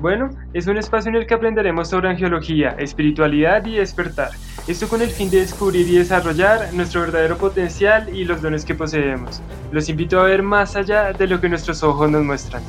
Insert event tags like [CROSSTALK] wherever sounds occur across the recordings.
Bueno, es un espacio en el que aprenderemos sobre angiología, espiritualidad y despertar. Esto con el fin de descubrir y desarrollar nuestro verdadero potencial y los dones que poseemos. Los invito a ver más allá de lo que nuestros ojos nos muestran.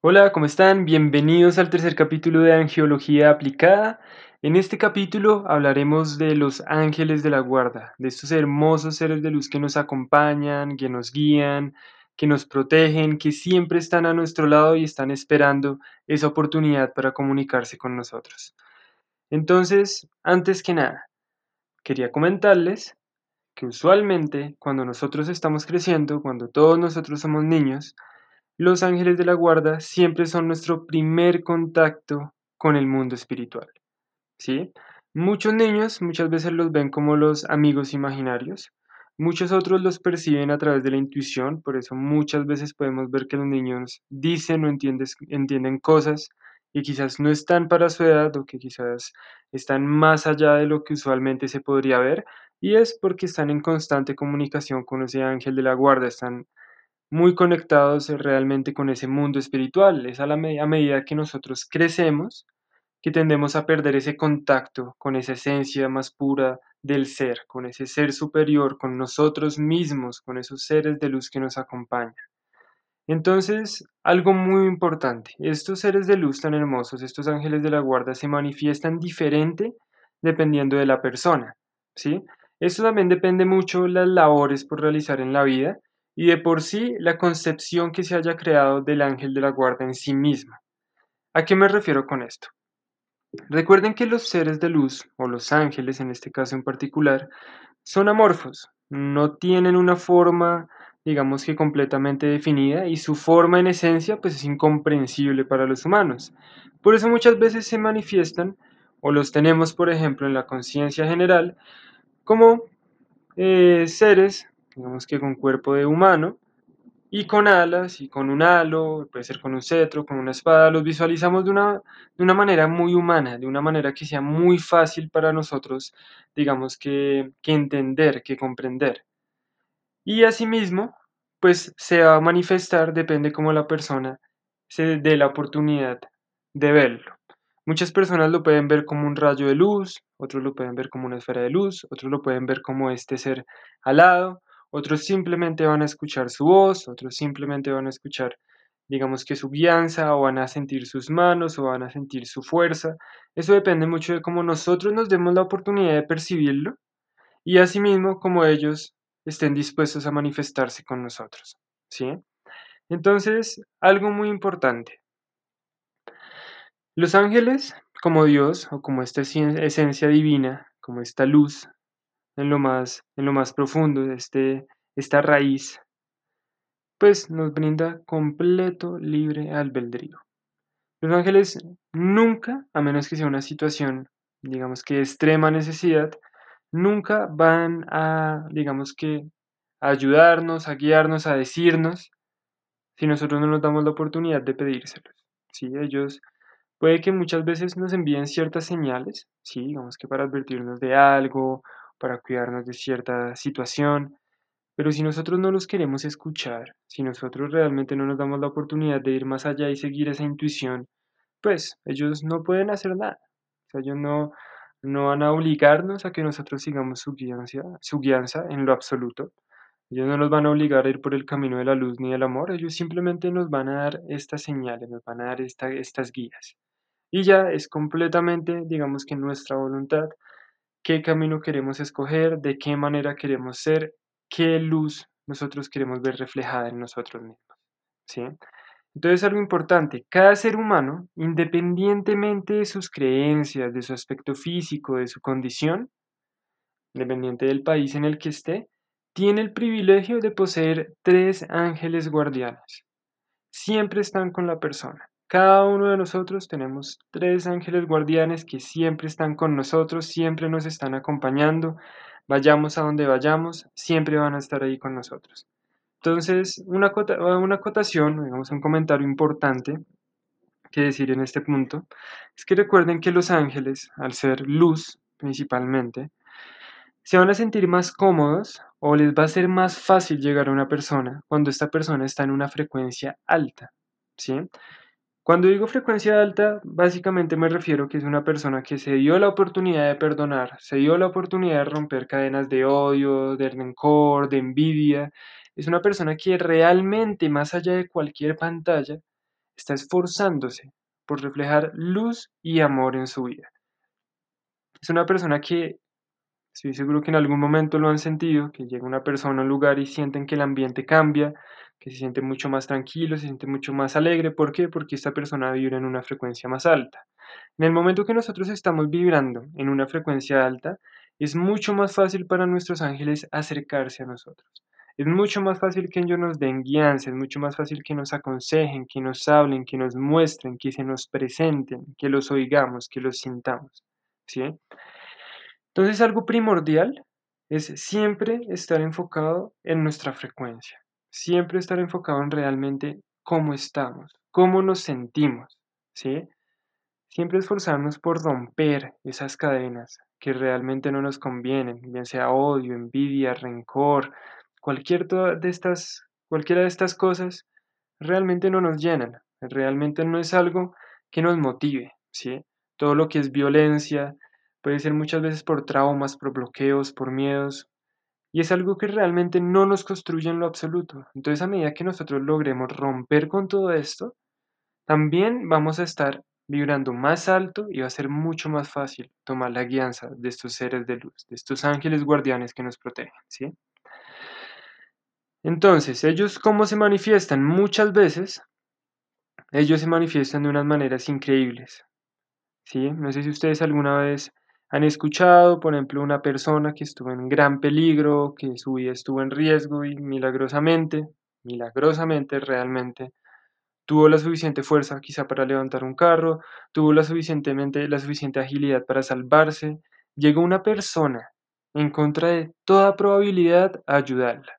Hola, ¿cómo están? Bienvenidos al tercer capítulo de Angiología Aplicada. En este capítulo hablaremos de los ángeles de la guarda, de estos hermosos seres de luz que nos acompañan, que nos guían, que nos protegen, que siempre están a nuestro lado y están esperando esa oportunidad para comunicarse con nosotros. Entonces, antes que nada, quería comentarles que usualmente cuando nosotros estamos creciendo, cuando todos nosotros somos niños, los ángeles de la guarda siempre son nuestro primer contacto con el mundo espiritual. ¿Sí? Muchos niños muchas veces los ven como los amigos imaginarios, muchos otros los perciben a través de la intuición, por eso muchas veces podemos ver que los niños dicen o entienden cosas y quizás no están para su edad o que quizás están más allá de lo que usualmente se podría ver y es porque están en constante comunicación con ese ángel de la guarda, están muy conectados realmente con ese mundo espiritual. Es a, la a medida que nosotros crecemos que tendemos a perder ese contacto con esa esencia más pura del ser, con ese ser superior, con nosotros mismos, con esos seres de luz que nos acompañan. Entonces, algo muy importante, estos seres de luz tan hermosos, estos ángeles de la guarda, se manifiestan diferente dependiendo de la persona, ¿sí? Esto también depende mucho de las labores por realizar en la vida y de por sí la concepción que se haya creado del ángel de la guarda en sí mismo. ¿A qué me refiero con esto? Recuerden que los seres de luz, o los ángeles en este caso en particular, son amorfos, no tienen una forma, digamos que completamente definida, y su forma en esencia pues es incomprensible para los humanos. Por eso muchas veces se manifiestan, o los tenemos por ejemplo en la conciencia general, como eh, seres, digamos que con cuerpo de humano, y con alas y con un halo, puede ser con un cetro, con una espada, los visualizamos de una, de una manera muy humana, de una manera que sea muy fácil para nosotros, digamos que, que entender, que comprender. Y asimismo, pues se va a manifestar, depende cómo la persona se dé la oportunidad de verlo. Muchas personas lo pueden ver como un rayo de luz, otros lo pueden ver como una esfera de luz, otros lo pueden ver como este ser alado, otros simplemente van a escuchar su voz, otros simplemente van a escuchar, digamos que su guianza, o van a sentir sus manos, o van a sentir su fuerza. Eso depende mucho de cómo nosotros nos demos la oportunidad de percibirlo y asimismo como ellos estén dispuestos a manifestarse con nosotros. ¿sí? Entonces, algo muy importante. Los ángeles, como Dios o como esta esencia divina, como esta luz, en lo más, en lo más profundo este, esta raíz, pues nos brinda completo libre albedrío. Los ángeles nunca, a menos que sea una situación, digamos que extrema necesidad, nunca van a, digamos que, ayudarnos, a guiarnos, a decirnos, si nosotros no nos damos la oportunidad de pedírselos. ¿sí? Ellos puede que muchas veces nos envíen ciertas señales, ¿sí? digamos que para advertirnos de algo para cuidarnos de cierta situación. Pero si nosotros no los queremos escuchar, si nosotros realmente no nos damos la oportunidad de ir más allá y seguir esa intuición, pues ellos no pueden hacer nada. O sea, ellos no, no van a obligarnos a que nosotros sigamos su guianza, su guianza en lo absoluto. Ellos no nos van a obligar a ir por el camino de la luz ni del amor, ellos simplemente nos van a dar estas señales, nos van a dar estas guías. Y ya es completamente, digamos que nuestra voluntad qué camino queremos escoger, de qué manera queremos ser, qué luz nosotros queremos ver reflejada en nosotros mismos. ¿sí? Entonces, algo importante, cada ser humano, independientemente de sus creencias, de su aspecto físico, de su condición, independiente del país en el que esté, tiene el privilegio de poseer tres ángeles guardianes. Siempre están con la persona. Cada uno de nosotros tenemos tres ángeles guardianes que siempre están con nosotros, siempre nos están acompañando, vayamos a donde vayamos, siempre van a estar ahí con nosotros. Entonces, una, una acotación, digamos un comentario importante que decir en este punto, es que recuerden que los ángeles, al ser luz principalmente, se van a sentir más cómodos o les va a ser más fácil llegar a una persona cuando esta persona está en una frecuencia alta, ¿sí? Cuando digo frecuencia alta, básicamente me refiero que es una persona que se dio la oportunidad de perdonar, se dio la oportunidad de romper cadenas de odio, de rencor, de envidia. Es una persona que realmente, más allá de cualquier pantalla, está esforzándose por reflejar luz y amor en su vida. Es una persona que, estoy seguro que en algún momento lo han sentido, que llega una persona a un lugar y sienten que el ambiente cambia, que se siente mucho más tranquilo, se siente mucho más alegre. ¿Por qué? Porque esta persona vibra en una frecuencia más alta. En el momento que nosotros estamos vibrando en una frecuencia alta, es mucho más fácil para nuestros ángeles acercarse a nosotros. Es mucho más fácil que ellos nos den guianza, es mucho más fácil que nos aconsejen, que nos hablen, que nos muestren, que se nos presenten, que los oigamos, que los sintamos. ¿sí? Entonces algo primordial es siempre estar enfocado en nuestra frecuencia siempre estar enfocado en realmente cómo estamos, cómo nos sentimos, ¿sí? Siempre esforzarnos por romper esas cadenas que realmente no nos convienen, bien sea odio, envidia, rencor, cualquier de estas, cualquiera de estas cosas realmente no nos llenan, realmente no es algo que nos motive, ¿sí? Todo lo que es violencia puede ser muchas veces por traumas, por bloqueos, por miedos, y es algo que realmente no nos construye en lo absoluto. Entonces a medida que nosotros logremos romper con todo esto, también vamos a estar vibrando más alto y va a ser mucho más fácil tomar la guianza de estos seres de luz, de estos ángeles guardianes que nos protegen, ¿sí? Entonces, ellos cómo se manifiestan? Muchas veces ellos se manifiestan de unas maneras increíbles, ¿sí? No sé si ustedes alguna vez han escuchado, por ejemplo, una persona que estuvo en gran peligro, que su vida estuvo en riesgo y milagrosamente, milagrosamente realmente, tuvo la suficiente fuerza quizá para levantar un carro, tuvo la, suficientemente, la suficiente agilidad para salvarse, llegó una persona en contra de toda probabilidad a ayudarla.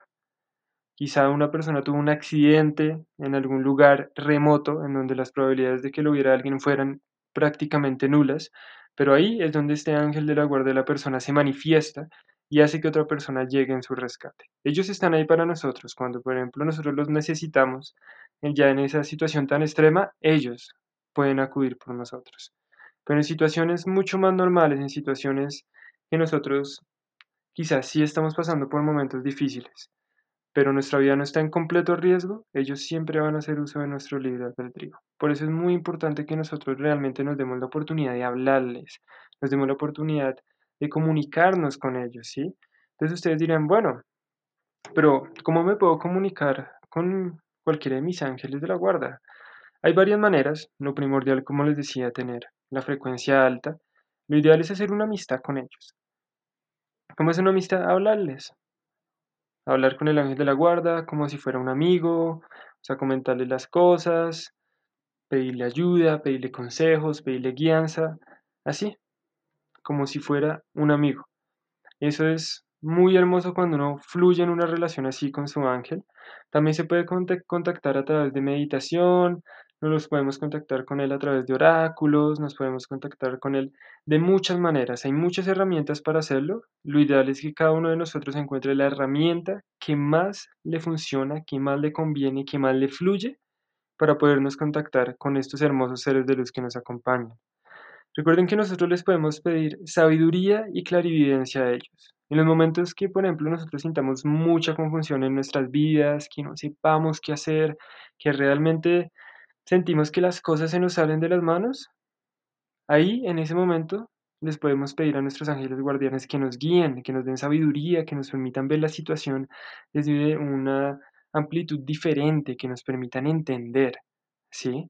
Quizá una persona tuvo un accidente en algún lugar remoto en donde las probabilidades de que lo hubiera alguien fueran prácticamente nulas, pero ahí es donde este ángel de la guardia de la persona se manifiesta y hace que otra persona llegue en su rescate. Ellos están ahí para nosotros. Cuando, por ejemplo, nosotros los necesitamos, ya en esa situación tan extrema, ellos pueden acudir por nosotros. Pero en situaciones mucho más normales, en situaciones que nosotros quizás sí estamos pasando por momentos difíciles, pero nuestra vida no está en completo riesgo, ellos siempre van a hacer uso de nuestro libre albedrío. Por eso es muy importante que nosotros realmente nos demos la oportunidad de hablarles, nos demos la oportunidad de comunicarnos con ellos, ¿sí? Entonces ustedes dirán, bueno, pero ¿cómo me puedo comunicar con cualquiera de mis ángeles de la guarda? Hay varias maneras, lo primordial, como les decía, tener la frecuencia alta. Lo ideal es hacer una amistad con ellos. ¿Cómo es una amistad? Hablarles, hablar con el ángel de la guarda como si fuera un amigo, o sea, comentarle las cosas, pedirle ayuda, pedirle consejos, pedirle guianza, así, como si fuera un amigo. Eso es muy hermoso cuando uno fluye en una relación así con su ángel. También se puede contactar a través de meditación, nos podemos contactar con él a través de oráculos, nos podemos contactar con él de muchas maneras. Hay muchas herramientas para hacerlo. Lo ideal es que cada uno de nosotros encuentre la herramienta que más le funciona, que más le conviene, que más le fluye para podernos contactar con estos hermosos seres de luz que nos acompañan. Recuerden que nosotros les podemos pedir sabiduría y clarividencia a ellos. En los momentos que, por ejemplo, nosotros sintamos mucha confusión en nuestras vidas, que no sepamos qué hacer, que realmente sentimos que las cosas se nos salen de las manos, ahí en ese momento les podemos pedir a nuestros ángeles guardianes que nos guíen, que nos den sabiduría, que nos permitan ver la situación desde una amplitud diferente, que nos permitan entender, ¿sí?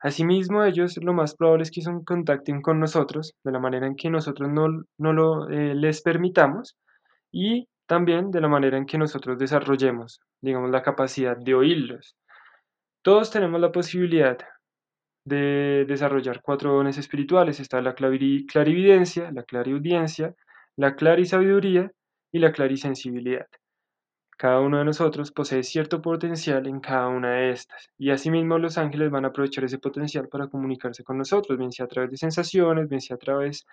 Asimismo, ellos lo más probable es que se contacten con nosotros de la manera en que nosotros no, no lo, eh, les permitamos y también de la manera en que nosotros desarrollemos, digamos, la capacidad de oírlos. Todos tenemos la posibilidad de desarrollar cuatro dones espirituales. Está la clarividencia, la clariaudiencia, la clarisabiduría y la clarisensibilidad. Cada uno de nosotros posee cierto potencial en cada una de estas, y asimismo los ángeles van a aprovechar ese potencial para comunicarse con nosotros, bien sea a través de sensaciones, bien sea a través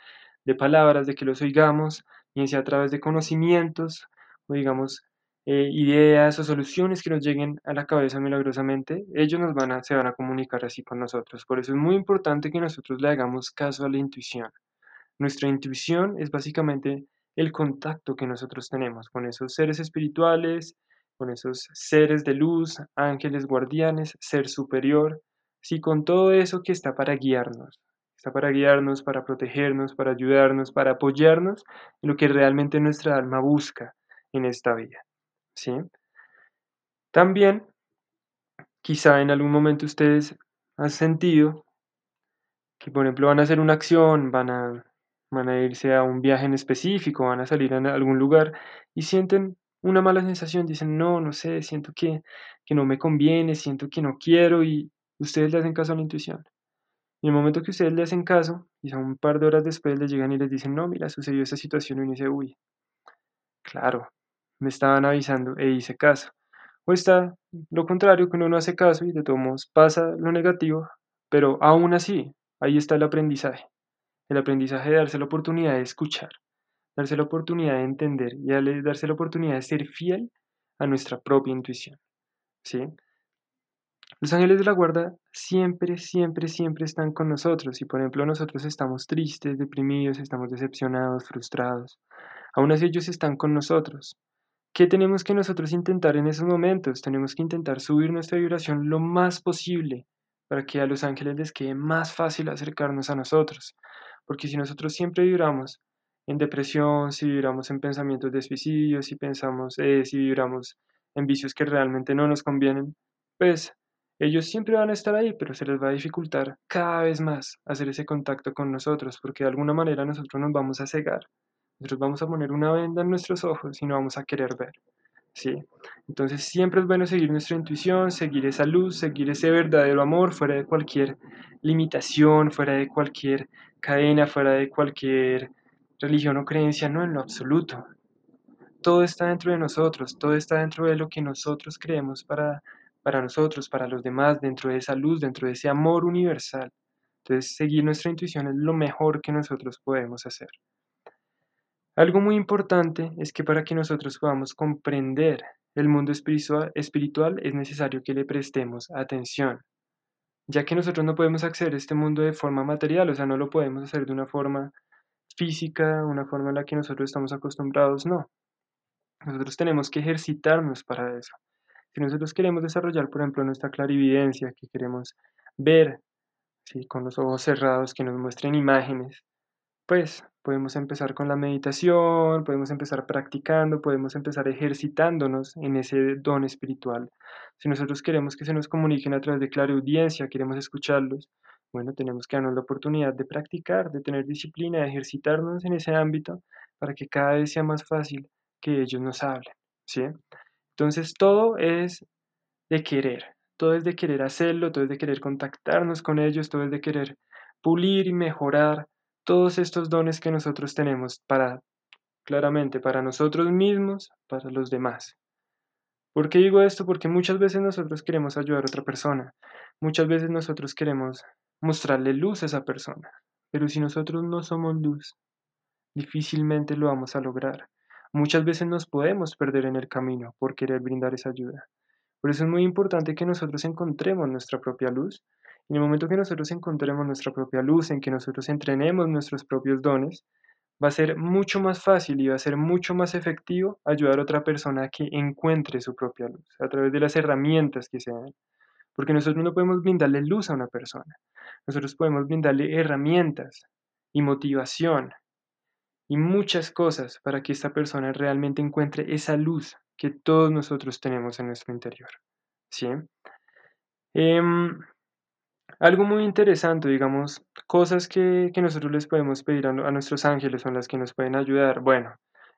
de palabras, de que los oigamos, bien sea a través de conocimientos, o digamos, eh, ideas o soluciones que nos lleguen a la cabeza milagrosamente, ellos nos van a, se van a comunicar así con nosotros. Por eso es muy importante que nosotros le hagamos caso a la intuición. Nuestra intuición es básicamente el contacto que nosotros tenemos con esos seres espirituales, con esos seres de luz, ángeles guardianes, ser superior, sí, con todo eso que está para guiarnos, está para guiarnos, para protegernos, para ayudarnos, para apoyarnos en lo que realmente nuestra alma busca en esta vida, ¿sí? También, quizá en algún momento ustedes han sentido que, por ejemplo, van a hacer una acción, van a van a irse a un viaje en específico, van a salir a algún lugar y sienten una mala sensación, dicen, no, no sé, siento que, que no me conviene, siento que no quiero y ustedes le hacen caso a la intuición. Y el momento que ustedes le hacen caso, y un par de horas después les llegan y les dicen, no, mira, sucedió esa situación y uno dice, uy, claro, me estaban avisando e hice caso. O está lo contrario, que uno no hace caso y de todos modos pasa lo negativo, pero aún así, ahí está el aprendizaje. El aprendizaje de darse la oportunidad de escuchar, darse la oportunidad de entender y darse la oportunidad de ser fiel a nuestra propia intuición. ¿sí? Los ángeles de la guarda siempre, siempre, siempre están con nosotros. Si por ejemplo nosotros estamos tristes, deprimidos, estamos decepcionados, frustrados, aún así ellos están con nosotros. ¿Qué tenemos que nosotros intentar en esos momentos? Tenemos que intentar subir nuestra vibración lo más posible para que a los ángeles les quede más fácil acercarnos a nosotros. Porque si nosotros siempre vibramos en depresión, si vibramos en pensamientos de suicidio, si pensamos, eh, si vibramos en vicios que realmente no nos convienen, pues ellos siempre van a estar ahí, pero se les va a dificultar cada vez más hacer ese contacto con nosotros, porque de alguna manera nosotros nos vamos a cegar. Nosotros vamos a poner una venda en nuestros ojos y no vamos a querer ver. ¿sí? Entonces siempre es bueno seguir nuestra intuición, seguir esa luz, seguir ese verdadero amor fuera de cualquier limitación, fuera de cualquier cadena, fuera de cualquier religión o creencia, no en lo absoluto. Todo está dentro de nosotros, todo está dentro de lo que nosotros creemos para, para nosotros, para los demás, dentro de esa luz, dentro de ese amor universal. Entonces, seguir nuestra intuición es lo mejor que nosotros podemos hacer. Algo muy importante es que para que nosotros podamos comprender el mundo espiritual, es necesario que le prestemos atención, ya que nosotros no podemos acceder a este mundo de forma material, o sea, no lo podemos hacer de una forma física, una forma en la que nosotros estamos acostumbrados, no. Nosotros tenemos que ejercitarnos para eso. Si nosotros queremos desarrollar, por ejemplo, nuestra clarividencia, que queremos ver ¿sí? con los ojos cerrados, que nos muestren imágenes, pues podemos empezar con la meditación, podemos empezar practicando, podemos empezar ejercitándonos en ese don espiritual. Si nosotros queremos que se nos comuniquen a través de clara audiencia, queremos escucharlos, bueno, tenemos que darnos la oportunidad de practicar, de tener disciplina, de ejercitarnos en ese ámbito para que cada vez sea más fácil que ellos nos hablen, ¿sí? Entonces todo es de querer, todo es de querer hacerlo, todo es de querer contactarnos con ellos, todo es de querer pulir y mejorar todos estos dones que nosotros tenemos para, claramente, para nosotros mismos, para los demás. ¿Por qué digo esto? Porque muchas veces nosotros queremos ayudar a otra persona, muchas veces nosotros queremos mostrarle luz a esa persona, pero si nosotros no somos luz, difícilmente lo vamos a lograr. Muchas veces nos podemos perder en el camino por querer brindar esa ayuda. Por eso es muy importante que nosotros encontremos nuestra propia luz en el momento que nosotros encontremos nuestra propia luz, en que nosotros entrenemos nuestros propios dones, va a ser mucho más fácil y va a ser mucho más efectivo ayudar a otra persona a que encuentre su propia luz a través de las herramientas que se dan. Porque nosotros no podemos brindarle luz a una persona. Nosotros podemos brindarle herramientas y motivación y muchas cosas para que esta persona realmente encuentre esa luz que todos nosotros tenemos en nuestro interior. ¿Sí? Em, algo muy interesante, digamos, cosas que, nosotros les podemos pedir a, nuestros ángeles son las que nos pueden ayudar. Bueno,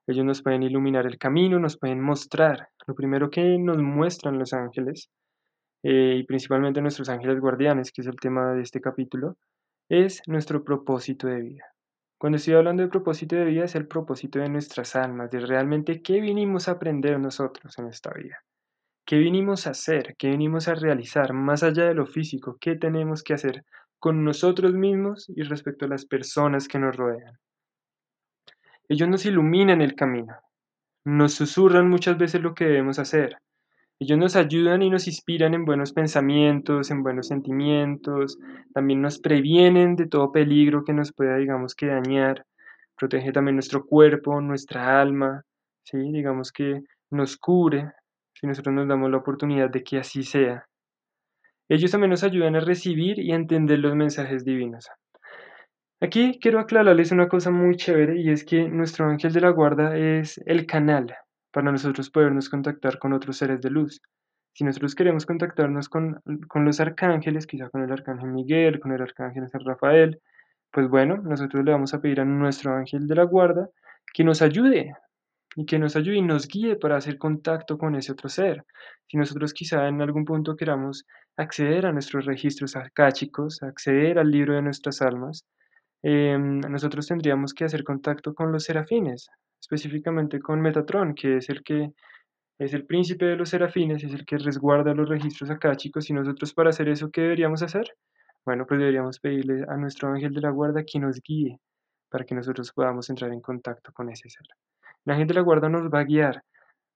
ellos nos pueden iluminar el camino, nos pueden mostrar. Lo primero que nos muestran los ángeles eh, y principalmente nuestros ángeles guardianes, que es el tema de este capítulo, es nuestro propósito de vida. Cuando estoy hablando de propósito de vida es el propósito de nuestras almas, de realmente qué vinimos a aprender nosotros en esta vida. ¿Qué vinimos a hacer? ¿Qué vinimos a realizar? Más allá de lo físico, ¿qué tenemos que hacer con nosotros mismos y respecto a las personas que nos rodean? Ellos nos iluminan el camino, nos susurran muchas veces lo que debemos hacer. Ellos nos ayudan y nos inspiran en buenos pensamientos, en buenos sentimientos, también nos previenen de todo peligro que nos pueda, digamos, que dañar, protege también nuestro cuerpo, nuestra alma, ¿sí? digamos que nos cubre, si nosotros nos damos la oportunidad de que así sea. Ellos también nos ayudan a recibir y a entender los mensajes divinos. Aquí quiero aclararles una cosa muy chévere y es que nuestro ángel de la guarda es el canal para nosotros podernos contactar con otros seres de luz. Si nosotros queremos contactarnos con, con los arcángeles, quizá con el arcángel Miguel, con el arcángel San Rafael, pues bueno, nosotros le vamos a pedir a nuestro ángel de la guarda que nos ayude y que nos ayude y nos guíe para hacer contacto con ese otro ser. Si nosotros quizá en algún punto queramos acceder a nuestros registros arcáchicos, acceder al libro de nuestras almas, em, nosotros tendríamos que hacer contacto con los serafines, específicamente con Metatron, que es el que es el príncipe de los serafines, es el que resguarda los registros arcáchicos y nosotros para hacer eso, ¿qué deberíamos hacer? Bueno, pues deberíamos pedirle a nuestro ángel de la guarda que nos guíe para que nosotros podamos entrar en contacto con ese ser. La gente de la guarda nos va a guiar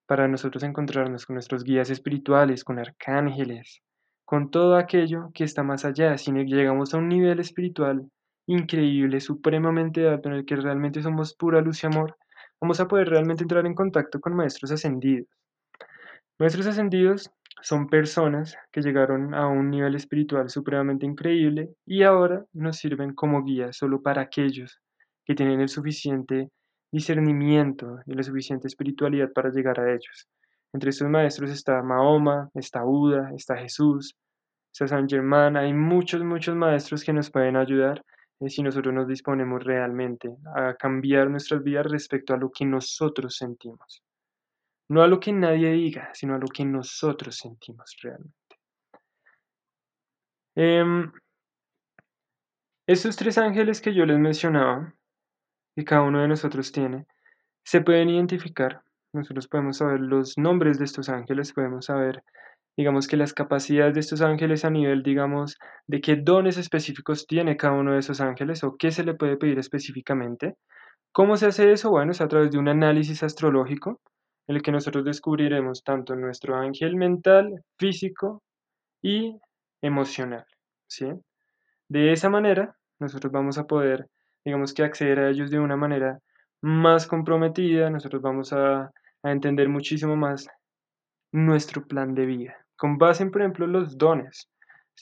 para nosotros encontrarnos con nuestros guías espirituales, con arcángeles, con todo aquello que está más allá. Si llegamos a un nivel espiritual increíble, supremamente alto, en el que realmente somos pura luz y amor, vamos a poder realmente entrar en contacto con maestros ascendidos. Maestros ascendidos son personas que llegaron a un nivel espiritual supremamente increíble y ahora nos sirven como guía solo para aquellos que tienen el suficiente discernimiento y la suficiente espiritualidad para llegar a ellos. Entre estos maestros está Mahoma, está Buda, está Jesús, está San Germán, hay muchos, muchos maestros que nos pueden ayudar eh, si nosotros nos disponemos realmente a cambiar nuestras vidas respecto a lo que nosotros sentimos. No a lo que nadie diga, sino a lo que nosotros sentimos realmente. Em, estos tres ángeles que yo les mencionaba, que cada uno de nosotros tiene, se pueden identificar. Nosotros podemos saber los nombres de estos ángeles, podemos saber, digamos que las capacidades de estos ángeles a nivel, digamos, de qué dones específicos tiene cada uno de esos ángeles o qué se le puede pedir específicamente. ¿Cómo se hace eso? Bueno, es a través de un análisis astrológico en el que nosotros descubriremos tanto nuestro ángel mental, físico y emocional. ¿sí? De esa manera, nosotros vamos a poder digamos que acceder a ellos de una manera más comprometida, nosotros vamos a, entender muchísimo más nuestro plan de vida, con base en, por ejemplo, los dones.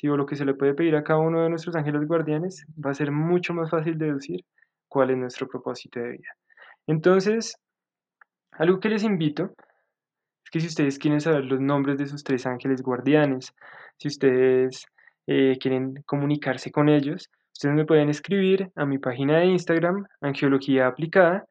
O lo que se le puede pedir a cada uno de nuestros ángeles guardianes, va a ser mucho más fácil deducir cuál es nuestro propósito de vida. Entonces, algo que les invito es que si ustedes quieren saber los nombres de sus tres ángeles guardianes, si ustedes eh, quieren comunicarse con ellos, Ustedes me pueden escribir a mi página de Instagram, Angiología Aplicada.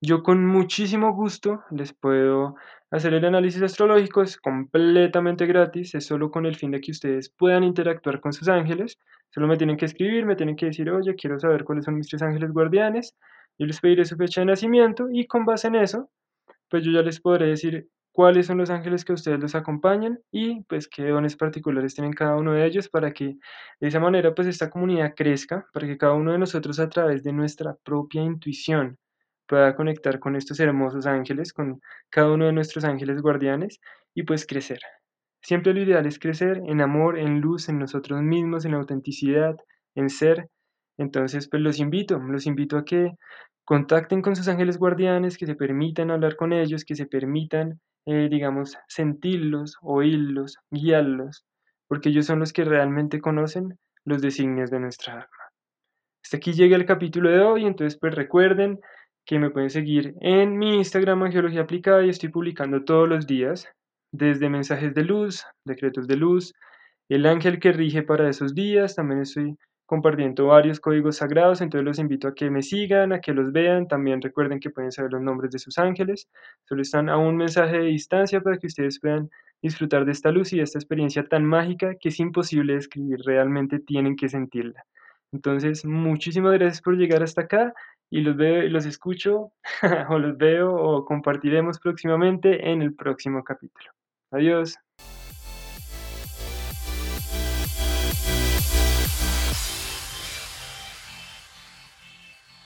Yo con muchísimo gusto les puedo hacer el análisis astrológico, es completamente gratis, es solo con el fin de que ustedes puedan interactuar con sus ángeles. Solo me tienen que escribir, me tienen que decir, oye, quiero saber cuáles son mis tres ángeles guardianes. Yo les pediré su fecha de nacimiento y con base en eso, pues yo ya les podré decir cuáles son los ángeles que ustedes les acompañan y pues qué dones particulares tienen cada uno de ellos para que de esa manera pues esta comunidad crezca, para que cada uno de nosotros a través de nuestra propia intuición pueda conectar con estos hermosos ángeles, con cada uno de nuestros ángeles guardianes y pues crecer. Siempre lo ideal es crecer en amor, en luz, en nosotros mismos, en autenticidad, en ser. Entonces, pues los invito, los invito a que contacten con sus ángeles guardianes, que se permitan hablar con ellos, que se permitan eh, digamos, sentirlos, oírlos, guiarlos, porque ellos son los que realmente conocen los designios de nuestra alma. Hasta aquí llega el capítulo de hoy, entonces pues recuerden que me pueden seguir en mi Instagram Angiología Aplicada y estoy publicando todos los días, desde mensajes de luz, decretos de luz, el ángel que rige para esos días, también estoy compartiendo varios códigos sagrados, entonces los invito a que me sigan, a que los vean, también recuerden que pueden saber los nombres de sus ángeles, solo están a un mensaje de distancia para que ustedes puedan disfrutar de esta luz y de esta experiencia tan mágica que es imposible describir, realmente tienen que sentirla. Entonces, muchísimas gracias por llegar hasta acá y los veo y los escucho [LAUGHS] o los veo o compartiremos próximamente en el próximo capítulo. Adiós.